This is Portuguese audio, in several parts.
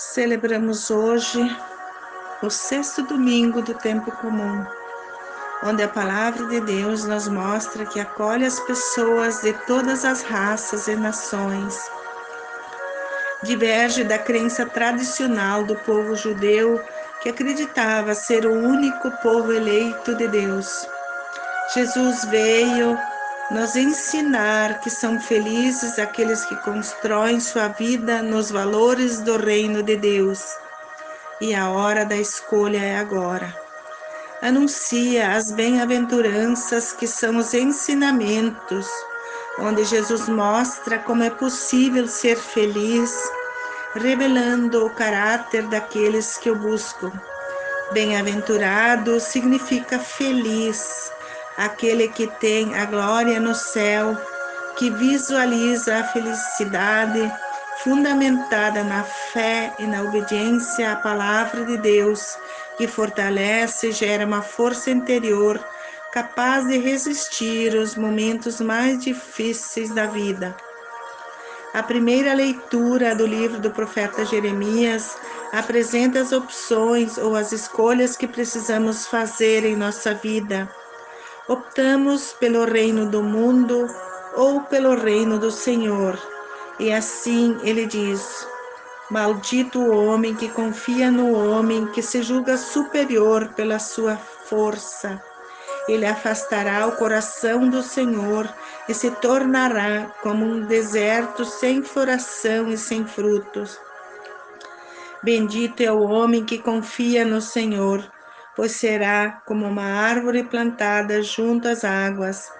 Celebramos hoje o sexto domingo do tempo comum, onde a palavra de Deus nos mostra que acolhe as pessoas de todas as raças e nações. Diverge da crença tradicional do povo judeu que acreditava ser o único povo eleito de Deus. Jesus veio nos ensinar que são felizes aqueles que constroem sua vida nos valores do reino de Deus. E a hora da escolha é agora. Anuncia as bem-aventuranças que são os ensinamentos, onde Jesus mostra como é possível ser feliz, revelando o caráter daqueles que o buscam. Bem-aventurado significa feliz, aquele que tem a glória no céu, que visualiza a felicidade fundamentada na fé e na obediência à palavra de Deus, que fortalece e gera uma força interior capaz de resistir os momentos mais difíceis da vida. A primeira leitura do livro do profeta Jeremias apresenta as opções ou as escolhas que precisamos fazer em nossa vida optamos pelo reino do mundo ou pelo reino do Senhor. E assim ele diz: Maldito o homem que confia no homem que se julga superior pela sua força. Ele afastará o coração do Senhor e se tornará como um deserto sem floração e sem frutos. Bendito é o homem que confia no Senhor pois será como uma árvore plantada junto às águas,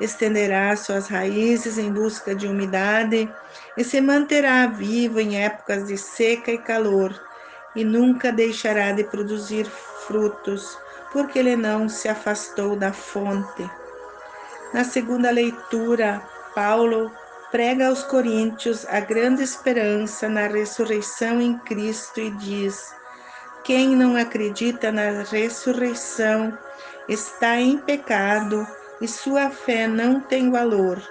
estenderá suas raízes em busca de umidade e se manterá vivo em épocas de seca e calor, e nunca deixará de produzir frutos, porque ele não se afastou da fonte. Na segunda leitura, Paulo prega aos coríntios a grande esperança na ressurreição em Cristo e diz: quem não acredita na ressurreição está em pecado e sua fé não tem valor,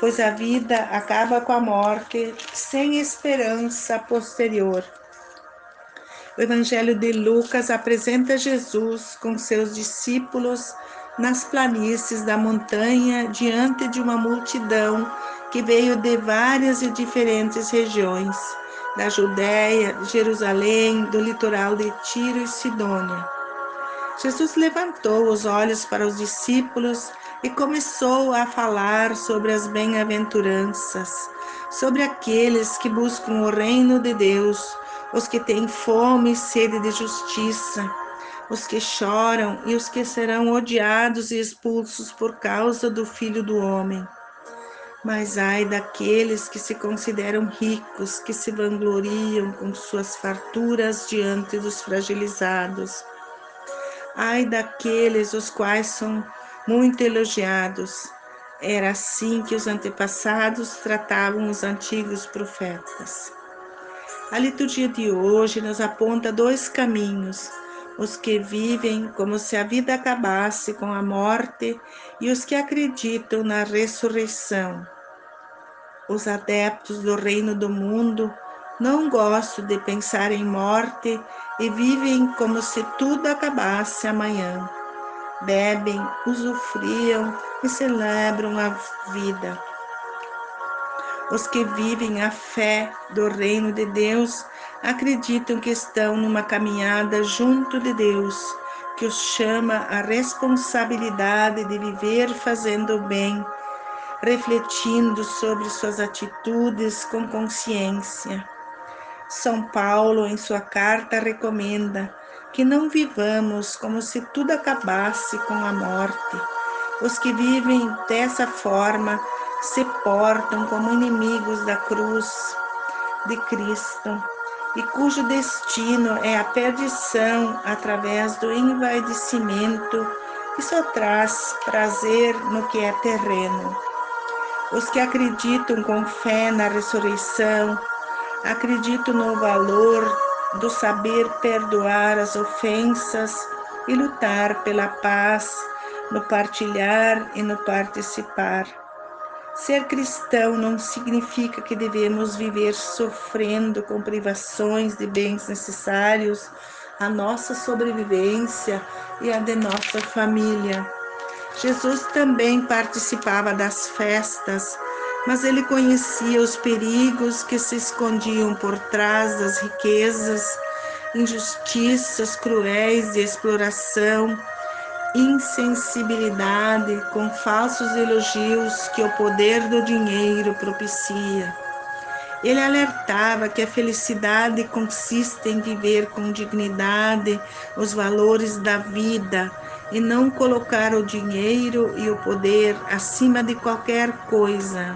pois a vida acaba com a morte sem esperança posterior. O Evangelho de Lucas apresenta Jesus com seus discípulos nas planícies da montanha diante de uma multidão que veio de várias e diferentes regiões da Judéia, Jerusalém, do litoral de Tiro e Sidônia. Jesus levantou os olhos para os discípulos e começou a falar sobre as bem-aventuranças, sobre aqueles que buscam o reino de Deus, os que têm fome e sede de justiça, os que choram e os que serão odiados e expulsos por causa do Filho do Homem. Mas ai daqueles que se consideram ricos, que se vangloriam com suas farturas diante dos fragilizados. Ai daqueles os quais são muito elogiados. Era assim que os antepassados tratavam os antigos profetas. A liturgia de hoje nos aponta dois caminhos: os que vivem como se a vida acabasse com a morte e os que acreditam na ressurreição os adeptos do reino do mundo não gostam de pensar em morte e vivem como se tudo acabasse amanhã. Bebem, usufriam e celebram a vida. Os que vivem a fé do reino de Deus acreditam que estão numa caminhada junto de Deus, que os chama a responsabilidade de viver fazendo o bem refletindo sobre suas atitudes com consciência. São Paulo, em sua carta, recomenda que não vivamos como se tudo acabasse com a morte. Os que vivem dessa forma se portam como inimigos da cruz de Cristo e cujo destino é a perdição através do envaidecimento que só traz prazer no que é terreno. Os que acreditam com fé na ressurreição, acreditam no valor do saber perdoar as ofensas e lutar pela paz, no partilhar e no participar. Ser cristão não significa que devemos viver sofrendo com privações de bens necessários à nossa sobrevivência e à de nossa família. Jesus também participava das festas, mas ele conhecia os perigos que se escondiam por trás das riquezas, injustiças cruéis de exploração insensibilidade com falsos elogios que o poder do dinheiro propicia. Ele alertava que a felicidade consiste em viver com dignidade os valores da vida e não colocar o dinheiro e o poder acima de qualquer coisa,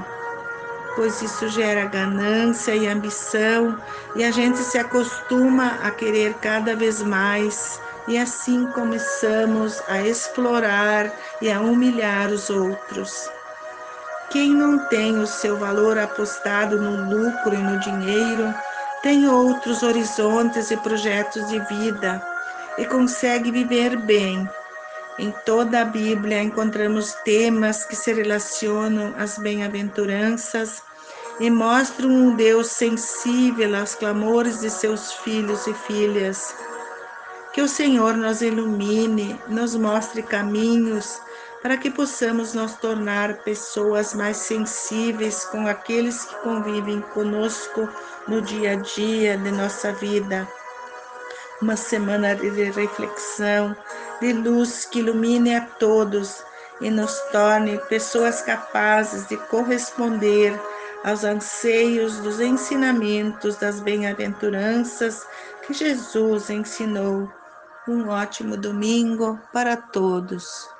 pois isso gera ganância e ambição e a gente se acostuma a querer cada vez mais e assim começamos a explorar e a humilhar os outros. Quem não tem o seu valor apostado no lucro e no dinheiro, tem outros horizontes e projetos de vida e consegue viver bem. Em toda a Bíblia encontramos temas que se relacionam às bem-aventuranças e mostram um Deus sensível aos clamores de seus filhos e filhas que o Senhor nos ilumine, nos mostre caminhos para que possamos nos tornar pessoas mais sensíveis com aqueles que convivem conosco no dia a dia de nossa vida. Uma semana de reflexão, de luz que ilumine a todos e nos torne pessoas capazes de corresponder aos anseios dos ensinamentos das bem-aventuranças que Jesus ensinou um ótimo domingo para todos.